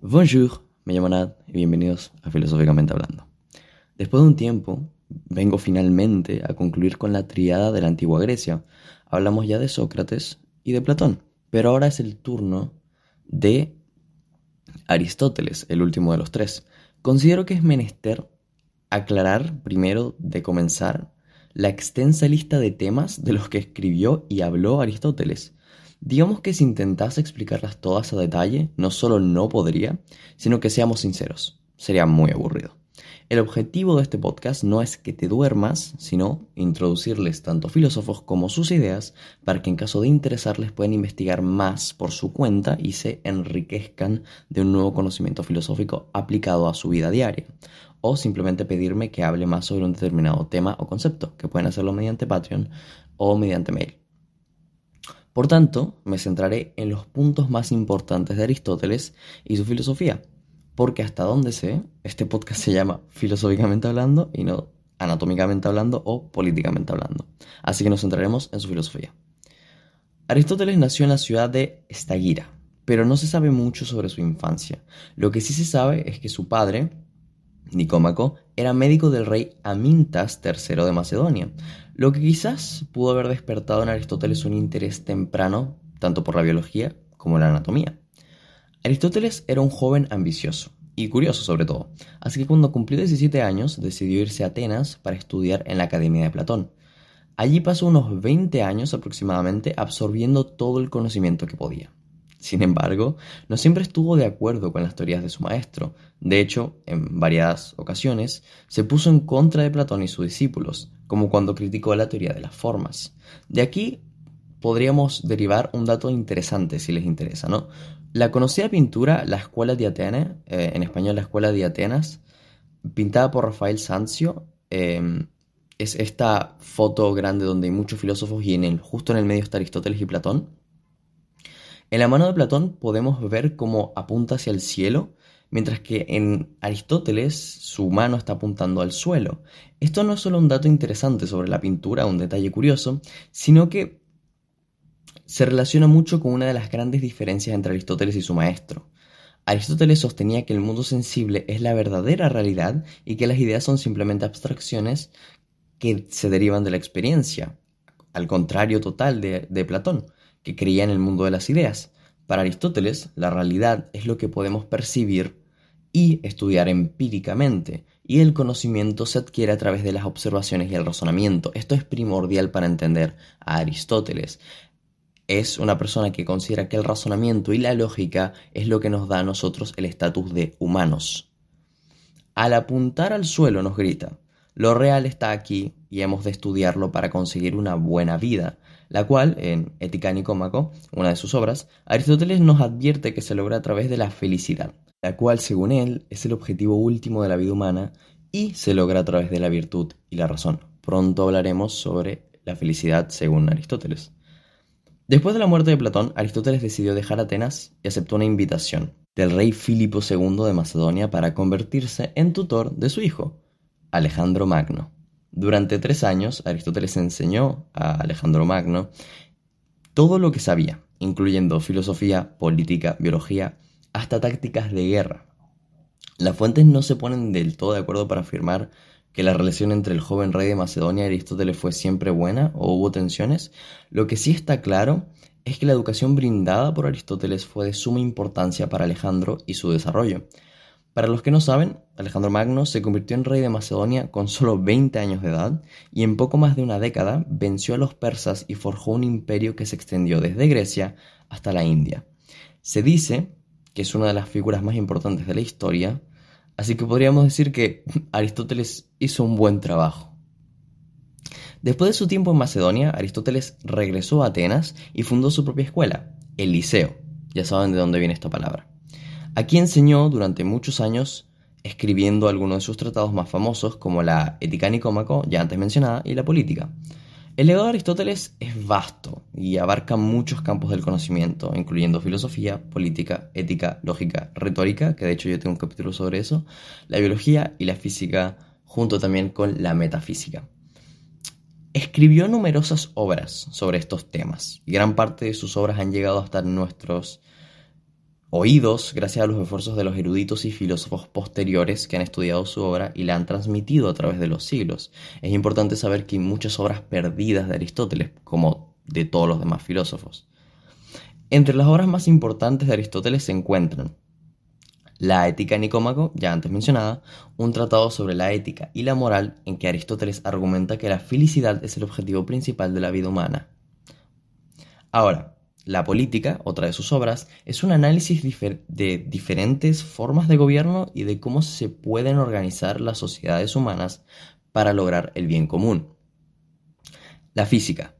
Bonjour, me llamo Nat y bienvenidos a Filosóficamente Hablando. Después de un tiempo, vengo finalmente a concluir con la triada de la antigua Grecia. Hablamos ya de Sócrates y de Platón, pero ahora es el turno de Aristóteles, el último de los tres. Considero que es menester aclarar primero de comenzar la extensa lista de temas de los que escribió y habló Aristóteles. Digamos que si intentase explicarlas todas a detalle, no solo no podría, sino que seamos sinceros, sería muy aburrido. El objetivo de este podcast no es que te duermas, sino introducirles tanto filósofos como sus ideas para que en caso de interesarles puedan investigar más por su cuenta y se enriquezcan de un nuevo conocimiento filosófico aplicado a su vida diaria. O simplemente pedirme que hable más sobre un determinado tema o concepto, que pueden hacerlo mediante Patreon o mediante mail. Por tanto, me centraré en los puntos más importantes de Aristóteles y su filosofía, porque hasta donde sé, este podcast se llama Filosóficamente Hablando y no Anatómicamente Hablando o Políticamente Hablando. Así que nos centraremos en su filosofía. Aristóteles nació en la ciudad de Estagira, pero no se sabe mucho sobre su infancia. Lo que sí se sabe es que su padre, Nicómaco, era médico del rey Amintas III de Macedonia, lo que quizás pudo haber despertado en Aristóteles un interés temprano tanto por la biología como la anatomía. Aristóteles era un joven ambicioso y curioso sobre todo, así que cuando cumplió 17 años decidió irse a Atenas para estudiar en la Academia de Platón. Allí pasó unos 20 años aproximadamente absorbiendo todo el conocimiento que podía. Sin embargo, no siempre estuvo de acuerdo con las teorías de su maestro. De hecho, en varias ocasiones, se puso en contra de Platón y sus discípulos, como cuando criticó la teoría de las formas. De aquí podríamos derivar un dato interesante si les interesa, ¿no? La conocida pintura La Escuela de Atenas, eh, en español La Escuela de Atenas, pintada por Rafael Sanzio, em, es esta foto grande donde hay muchos filósofos y en el, justo en el medio está Aristóteles y Platón. En la mano de Platón podemos ver cómo apunta hacia el cielo, mientras que en Aristóteles su mano está apuntando al suelo. Esto no es solo un dato interesante sobre la pintura, un detalle curioso, sino que se relaciona mucho con una de las grandes diferencias entre Aristóteles y su maestro. Aristóteles sostenía que el mundo sensible es la verdadera realidad y que las ideas son simplemente abstracciones que se derivan de la experiencia, al contrario total de, Platón que creía en el mundo de las ideas. Para Aristóteles, la realidad es lo que podemos percibir y estudiar empíricamente, y el conocimiento se adquiere a través de las observaciones y el razonamiento. Esto es primordial para entender a Aristóteles. Es una persona que considera que el razonamiento y la lógica es lo que nos da a nosotros el estatus de humanos. Al apuntar al suelo nos grita, lo real está aquí y hemos de estudiarlo para conseguir una buena vida la cual, en Ética Nicómaco, una de sus obras, Aristóteles nos advierte que se logra a través de la felicidad, la cual, según él, es el objetivo último de la vida humana y se logra a través de la virtud y la razón. Pronto hablaremos sobre la felicidad según Aristóteles. Después de la muerte de Platón, Aristóteles decidió dejar Atenas y aceptó una invitación del rey Filipo II de Macedonia para convertirse en tutor de su hijo, Alejandro Magno. Durante tres años, Aristóteles enseñó a Alejandro Magno todo lo que sabía, incluyendo filosofía, política, biología, hasta tácticas de guerra. Las fuentes no se ponen del todo de acuerdo para afirmar que la relación entre el joven rey de Macedonia y Aristóteles fue siempre buena o hubo tensiones. Lo que sí está claro es que la educación brindada por Aristóteles fue de suma importancia para Alejandro y su desarrollo. Para los que no saben, Alejandro Magno se convirtió en rey de Macedonia con solo 20 años de edad y en poco más de una década venció a los persas y forjó un imperio que se extendió desde Grecia hasta la India. Se dice que es una de las figuras más importantes de la historia, así que podríamos decir que Aristóteles hizo un buen trabajo. Después de su tiempo en Macedonia, Aristóteles regresó a Atenas y fundó su propia escuela, el Liceo. Ya saben de dónde viene esta palabra. Aquí enseñó durante muchos años escribiendo algunos de sus tratados más famosos como la Ética Nicómaco, ya antes mencionada, y la Política. El legado de Aristóteles es vasto y abarca muchos campos del conocimiento, incluyendo filosofía, política, ética, lógica, retórica, que de hecho yo tengo un capítulo sobre eso, la biología y la física, junto también con la metafísica. Escribió numerosas obras sobre estos temas y gran parte de sus obras han llegado hasta nuestros oídos gracias a los esfuerzos de los eruditos y filósofos posteriores que han estudiado su obra y la han transmitido a través de los siglos. Es importante saber que hay muchas obras perdidas de Aristóteles, como de todos los demás filósofos. Entre las obras más importantes de Aristóteles se encuentran la Ética Nicómaco, ya antes mencionada, un tratado sobre la ética y la moral en que Aristóteles argumenta que la felicidad es el objetivo principal de la vida humana. Ahora, la política, otra de sus obras, es un análisis de diferentes formas de gobierno y de cómo se pueden organizar las sociedades humanas para lograr el bien común. La física,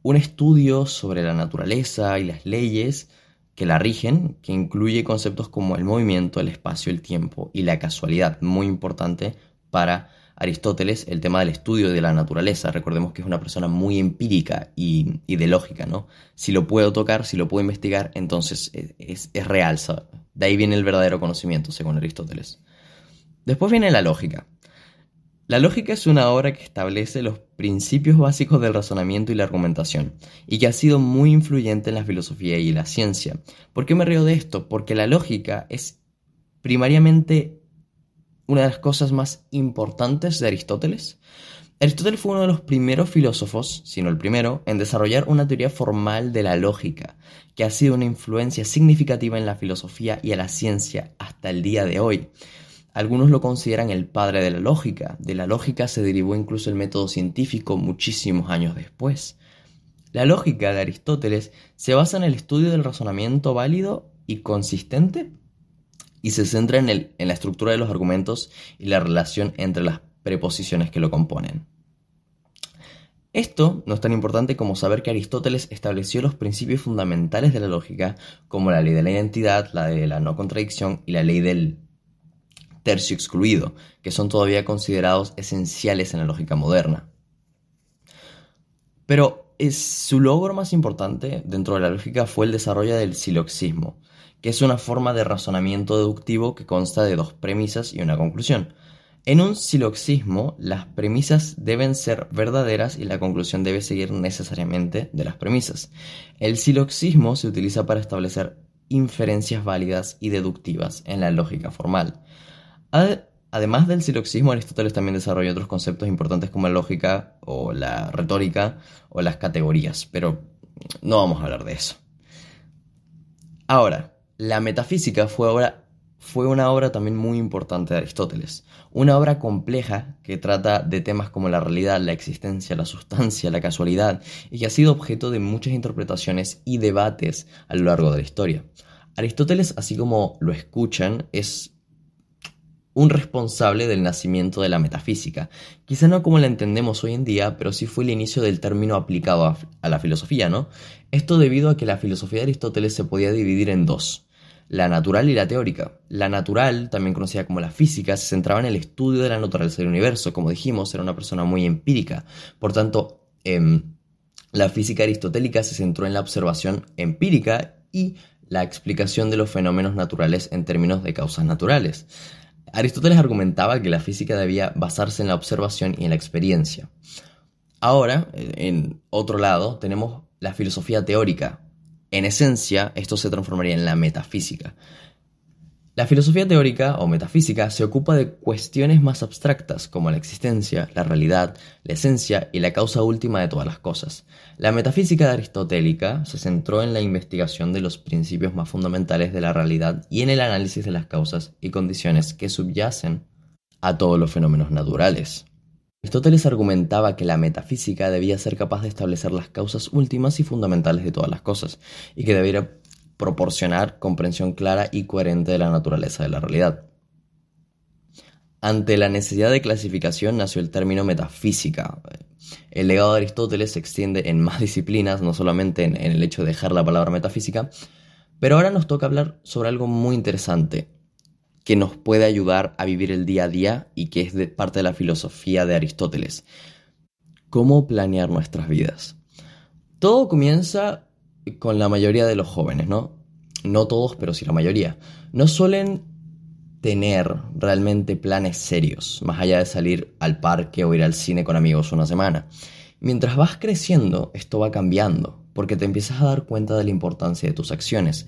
un estudio sobre la naturaleza y las leyes que la rigen, que incluye conceptos como el movimiento, el espacio, el tiempo y la casualidad, muy importante para Aristóteles el tema del estudio de la naturaleza. Recordemos que es una persona muy empírica y, de lógica, ¿no? Si lo puedo tocar, si lo puedo investigar, entonces es, real. De ahí viene el verdadero conocimiento, según Aristóteles. Después viene la lógica. La lógica es una obra que establece los principios básicos del razonamiento y la argumentación, y que ha sido muy influyente en la filosofía y la ciencia. ¿Por qué me río de esto? Porque la lógica es primariamente una de las cosas más importantes de Aristóteles. Aristóteles fue uno de los primeros filósofos, si no el primero, en desarrollar una teoría formal de la lógica, que ha sido una influencia significativa en la filosofía y en la ciencia hasta el día de hoy. Algunos lo consideran el padre de la lógica. De la lógica se derivó incluso el método científico muchísimos años después. La lógica de Aristóteles se basa en el estudio del razonamiento válido y consistente y se centra en, en la estructura de los argumentos y la relación entre las preposiciones que lo componen. Esto no es tan importante como saber que Aristóteles estableció los principios fundamentales de la lógica, como la ley de la identidad, la de la no contradicción y la ley del tercio excluido, que son todavía considerados esenciales en la lógica moderna. Pero es, su logro más importante dentro de la lógica fue el desarrollo del siloxismo, que es una forma de razonamiento deductivo que consta de dos premisas y una conclusión. En un siloxismo, las premisas deben ser verdaderas y la conclusión debe seguir necesariamente de las premisas. El siloxismo se utiliza para establecer inferencias válidas y deductivas en la lógica formal. Además del siloxismo, Aristóteles también desarrolló otros conceptos importantes como la lógica o la retórica o las categorías, pero no vamos a hablar de eso. Ahora, la metafísica fue, fue una obra también muy importante de Aristóteles, una obra compleja que trata de temas como la realidad, la existencia, la sustancia, la casualidad, y que ha sido objeto de muchas interpretaciones y debates a lo largo de la historia. Aristóteles, así como lo escuchan, es un responsable del nacimiento de la metafísica. Quizá no como la entendemos hoy en día, pero sí fue el inicio del término aplicado a, la filosofía, ¿no? Esto debido a que la filosofía de Aristóteles se podía dividir en dos, la natural y la teórica. La natural, también conocida como la física, se centraba en el estudio de la naturaleza del universo. Como dijimos, era una persona muy empírica. Por tanto, em, la física aristotélica se centró en la observación empírica y la explicación de los fenómenos naturales en términos de causas naturales. Aristóteles argumentaba que la física debía basarse en la observación y en la experiencia. Ahora, en otro lado, tenemos la filosofía teórica. En esencia, esto se transformaría en la metafísica. La filosofía teórica o metafísica se ocupa de cuestiones más abstractas como la existencia, la realidad, la esencia y la causa última de todas las cosas. La metafísica aristotélica se centró en la investigación de los principios más fundamentales de la realidad y en el análisis de las causas y condiciones que subyacen a todos los fenómenos naturales. Aristóteles argumentaba que la metafísica debía ser capaz de establecer las causas últimas y fundamentales de todas las cosas, y que debiera proporcionar comprensión clara y coherente de la naturaleza de la realidad. Ante la necesidad de clasificación nació el término metafísica. El legado de Aristóteles se extiende en más disciplinas, no solamente en, el hecho de dejar la palabra metafísica, pero ahora nos toca hablar sobre algo muy interesante que nos puede ayudar a vivir el día a día y que es parte de la filosofía de Aristóteles. ¿Cómo planear nuestras vidas? Todo comienza con la mayoría de los jóvenes, ¿no? No todos, pero sí la mayoría. No suelen tener realmente planes serios, más allá de salir al parque o ir al cine con amigos una semana. Mientras vas creciendo, esto va cambiando, porque te empiezas a dar cuenta de la importancia de tus acciones.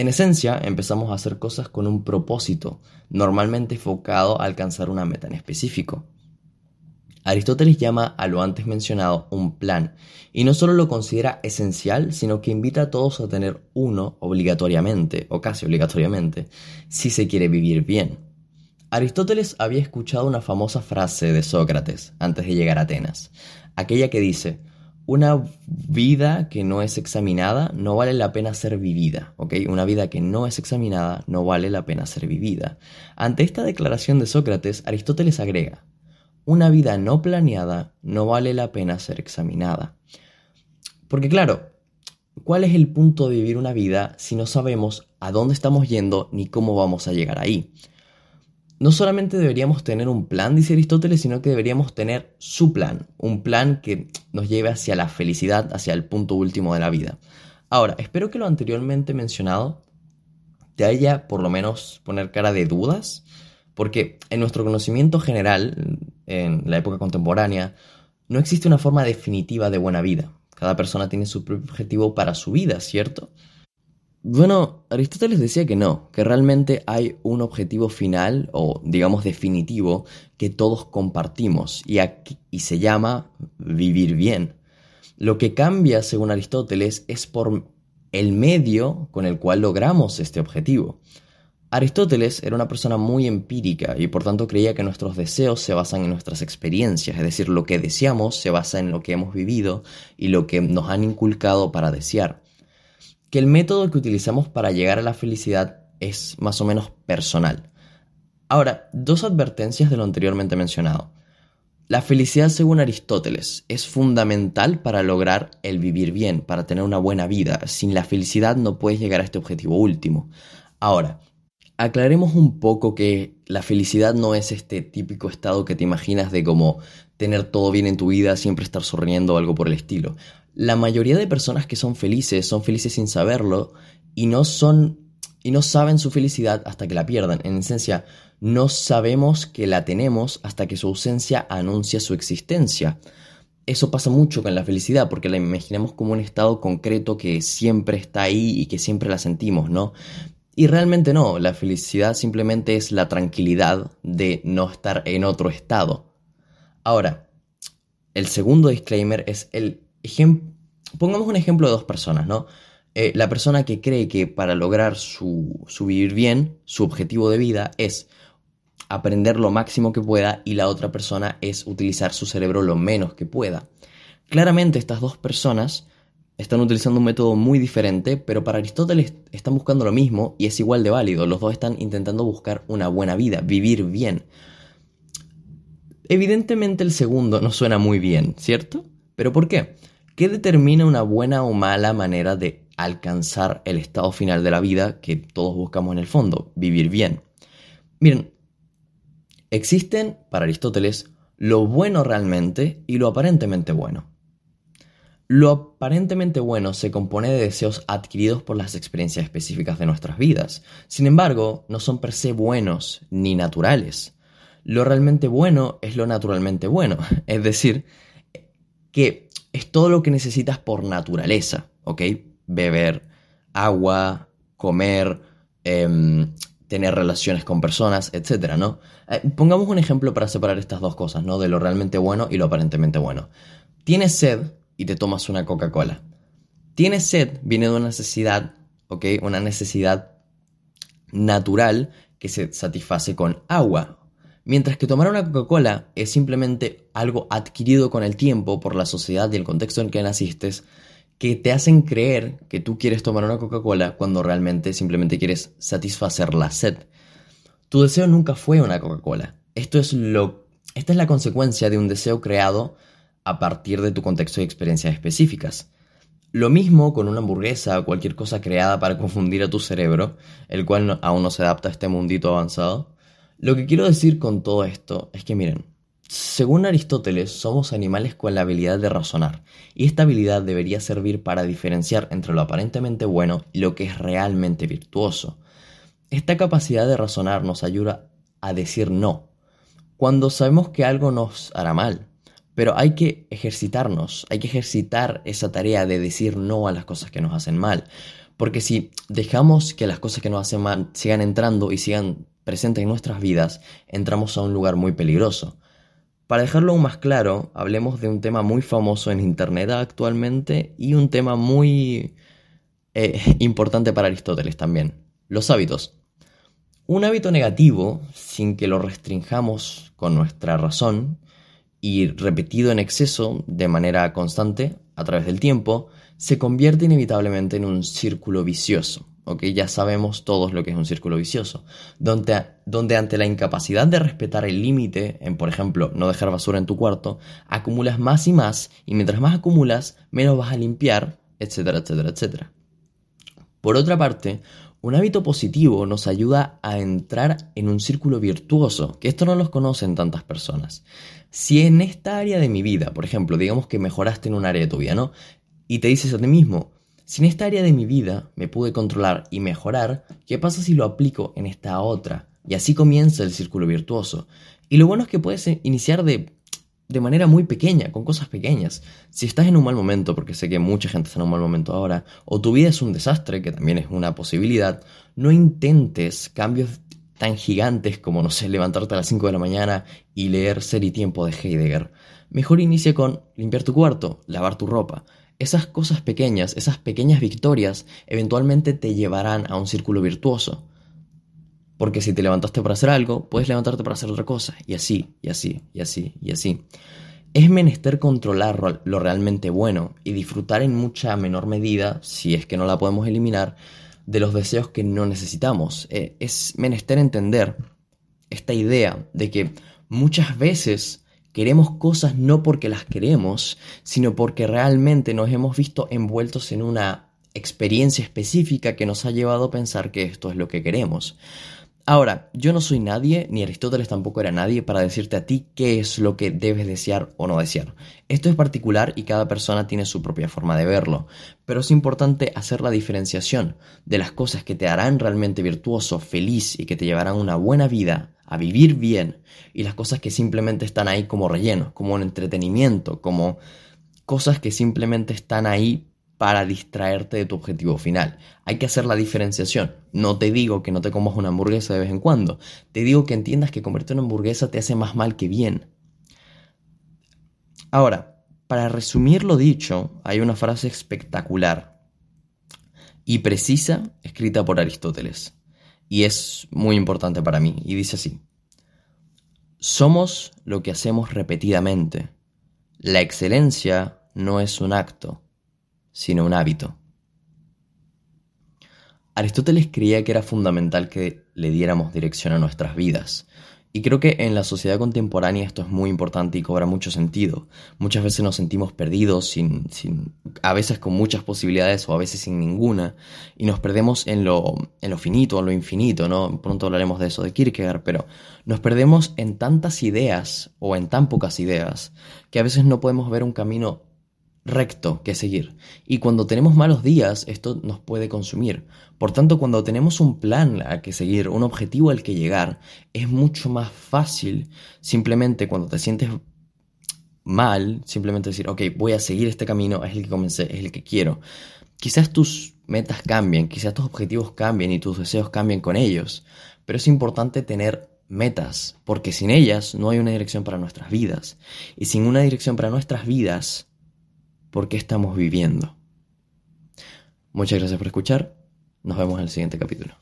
En esencia, empezamos a hacer cosas con un propósito, normalmente enfocado a alcanzar una meta en específico. Aristóteles llama a lo antes mencionado un plan, y no solo lo considera esencial, sino que invita a todos a tener uno obligatoriamente, o casi obligatoriamente, si se quiere vivir bien. Aristóteles había escuchado una famosa frase de Sócrates antes de llegar a Atenas, aquella que dice, una vida que no es examinada no vale la pena ser vivida, ¿ok? Una vida que no es examinada no vale la pena ser vivida. Ante esta declaración de Sócrates, Aristóteles agrega, una vida no planeada no vale la pena ser examinada. Porque claro, ¿cuál es el punto de vivir una vida si no sabemos a dónde estamos yendo ni cómo vamos a llegar ahí? No solamente deberíamos tener un plan, dice Aristóteles, sino que deberíamos tener su plan, un plan que nos lleve hacia la felicidad, hacia el punto último de la vida. Ahora, espero que lo anteriormente mencionado te haya por lo menos poner cara de dudas, porque en nuestro conocimiento general, en la época contemporánea, no existe una forma definitiva de buena vida. Cada persona tiene su propio objetivo para su vida, ¿cierto? Bueno, Aristóteles decía que no, que realmente hay un objetivo final o digamos definitivo que todos compartimos y, se llama vivir bien. Lo que cambia, según Aristóteles, es por el medio con el cual logramos este objetivo. Aristóteles era una persona muy empírica y por tanto creía que nuestros deseos se basan en nuestras experiencias, es decir, lo que deseamos se basa en lo que hemos vivido y lo que nos han inculcado para desear que el método que utilizamos para llegar a la felicidad es más o menos personal. Ahora, dos advertencias de lo anteriormente mencionado. La felicidad, según Aristóteles, es fundamental para lograr el vivir bien, para tener una buena vida. Sin la felicidad no puedes llegar a este objetivo último. Ahora, aclaremos un poco que la felicidad no es este típico estado que te imaginas de como tener todo bien en tu vida, siempre estar sonriendo o algo por el estilo. La mayoría de personas que son felices son felices sin saberlo y no son y no saben su felicidad hasta que la pierdan. En esencia, no sabemos que la tenemos hasta que su ausencia anuncia su existencia. Eso pasa mucho con la felicidad porque la imaginamos como un estado concreto que siempre está ahí y que siempre la sentimos, ¿no? Y realmente no, la felicidad simplemente es la tranquilidad de no estar en otro estado. Ahora, el segundo disclaimer es el pongamos un ejemplo de dos personas, ¿no? Eh, la persona que cree que para lograr su, su vivir bien, su objetivo de vida es aprender lo máximo que pueda y la otra persona es utilizar su cerebro lo menos que pueda. Claramente estas dos personas están utilizando un método muy diferente, pero para Aristóteles están buscando lo mismo y es igual de válido. Los dos están intentando buscar una buena vida, vivir bien. Evidentemente el segundo no suena muy bien, ¿cierto? ¿Pero por qué? ¿Qué determina una buena o mala manera de alcanzar el estado final de la vida que todos buscamos en el fondo? Vivir bien. Miren, existen, para Aristóteles, lo bueno realmente y lo aparentemente bueno. Lo aparentemente bueno se compone de deseos adquiridos por las experiencias específicas de nuestras vidas. Sin embargo, no son per se buenos ni naturales. Lo realmente bueno es lo naturalmente bueno, es decir, que es todo lo que necesitas por naturaleza, ¿ok? Beber agua, comer, em, tener relaciones con personas, etcétera, ¿no? Eh, pongamos un ejemplo para separar estas dos cosas, ¿no? De lo realmente bueno y lo aparentemente bueno. Tienes sed y te tomas una Coca-Cola. Tienes sed viene de una necesidad, ¿ok? Una necesidad natural que se satisface con agua, Mientras que tomar una Coca-Cola es simplemente algo adquirido con el tiempo por la sociedad y el contexto en que naciste, que te hacen creer que tú quieres tomar una Coca-Cola cuando realmente simplemente quieres satisfacer la sed. Tu deseo nunca fue una Coca-Cola. Esto es lo esta es la consecuencia de un deseo creado a partir de tu contexto y experiencias específicas. Lo mismo con una hamburguesa o cualquier cosa creada para confundir a tu cerebro, el cual aún no se adapta a este mundito avanzado. Lo que quiero decir con todo esto es que miren, según Aristóteles somos animales con la habilidad de razonar, y esta habilidad debería servir para diferenciar entre lo aparentemente bueno y lo que es realmente virtuoso. Esta capacidad de razonar nos ayuda a decir no, cuando sabemos que algo nos hará mal, pero hay que ejercitarnos, hay que ejercitar esa tarea de decir no a las cosas que nos hacen mal, Porque si dejamos que las cosas que nos hacen mal sigan entrando y sigan presentes en nuestras vidas, entramos a un lugar muy peligroso. Para dejarlo aún más claro, hablemos de un tema muy famoso en Internet actualmente y un tema muy eh, importante para Aristóteles también, los hábitos. Un hábito negativo, sin que lo restringamos con nuestra razón, y repetido en exceso de manera constante a través del tiempo, se convierte inevitablemente en un círculo vicioso. ¿Ok? Ya sabemos todos lo que es un círculo vicioso, donde, donde ante la incapacidad de respetar el límite, en por ejemplo no dejar basura en tu cuarto, acumulas más y más, y mientras más acumulas, menos vas a limpiar, etcétera, etcétera, etcétera. Por otra parte, un hábito positivo nos ayuda a entrar en un círculo virtuoso, que esto no los conocen tantas personas. Si en esta área de mi vida, por ejemplo, digamos que mejoraste en un área de tu vida, ¿no? Y te dices a ti mismo, si en esta área de mi vida me pude controlar y mejorar, ¿qué pasa si lo aplico en esta otra? Y así comienza el círculo virtuoso. Y lo bueno es que puedes iniciar de de manera muy pequeña, con cosas pequeñas. Si estás en un mal momento, porque sé que mucha gente está en un mal momento ahora, o tu vida es un desastre, que también es una posibilidad, no intentes cambios tan gigantes como, no sé, levantarte a las 5 de la mañana y leer Ser y Tiempo de Heidegger. Mejor inicia con limpiar tu cuarto, lavar tu ropa. Esas cosas pequeñas, esas pequeñas victorias, eventualmente te llevarán a un círculo virtuoso. Porque si te levantaste para hacer algo, puedes levantarte para hacer otra cosa. Y así, y así, y así, y así. Es menester controlar lo realmente bueno y disfrutar en mucha menor medida, si es que no la podemos eliminar, de los deseos que no necesitamos. Eh, es menester entender esta idea de que muchas veces queremos cosas no porque las queremos, sino porque realmente nos hemos visto envueltos en una experiencia específica que nos ha llevado a pensar que esto es lo que queremos. Ahora, yo no soy nadie, ni Aristóteles tampoco era nadie, para decirte a ti qué es lo que debes desear o no desear. Esto es particular y cada persona tiene su propia forma de verlo, pero es importante hacer la diferenciación de las cosas que te harán realmente virtuoso, feliz y que te llevarán una buena vida, a vivir bien, y las cosas que simplemente están ahí como relleno, como un entretenimiento, como cosas que simplemente están ahí para distraerte de tu objetivo final. Hay que hacer la diferenciación. No te digo que no te comas una hamburguesa de vez en cuando. Te digo que entiendas que comerte una hamburguesa te hace más mal que bien. Ahora, para resumir lo dicho, hay una frase espectacular y precisa escrita por Aristóteles. Y es muy importante para mí. Y dice así. Somos lo que hacemos repetidamente. La excelencia no es un acto, sino un hábito. Aristóteles creía que era fundamental que le diéramos dirección a nuestras vidas. Y creo que en la sociedad contemporánea esto es muy importante y cobra mucho sentido. Muchas veces nos sentimos perdidos, sin, sin, a veces con muchas posibilidades o a veces sin ninguna, y nos perdemos en lo, en lo finito, en lo infinito, ¿no? Pronto hablaremos de eso de Kierkegaard, pero nos perdemos en tantas ideas o en tan pocas ideas que a veces no podemos ver un camino recto que seguir. Y cuando tenemos malos días, esto nos puede consumir. Por tanto, cuando tenemos un plan a que seguir, un objetivo al que llegar, es mucho más fácil simplemente cuando te sientes mal, simplemente decir, ok, voy a seguir este camino, es el que comencé, es el que quiero. Quizás tus metas cambien, quizás tus objetivos cambien y tus deseos cambien con ellos, pero es importante tener metas, porque sin ellas no hay una dirección para nuestras vidas. Y sin una dirección para nuestras vidas, por qué estamos viviendo. Muchas gracias por escuchar. Nos vemos en el siguiente capítulo.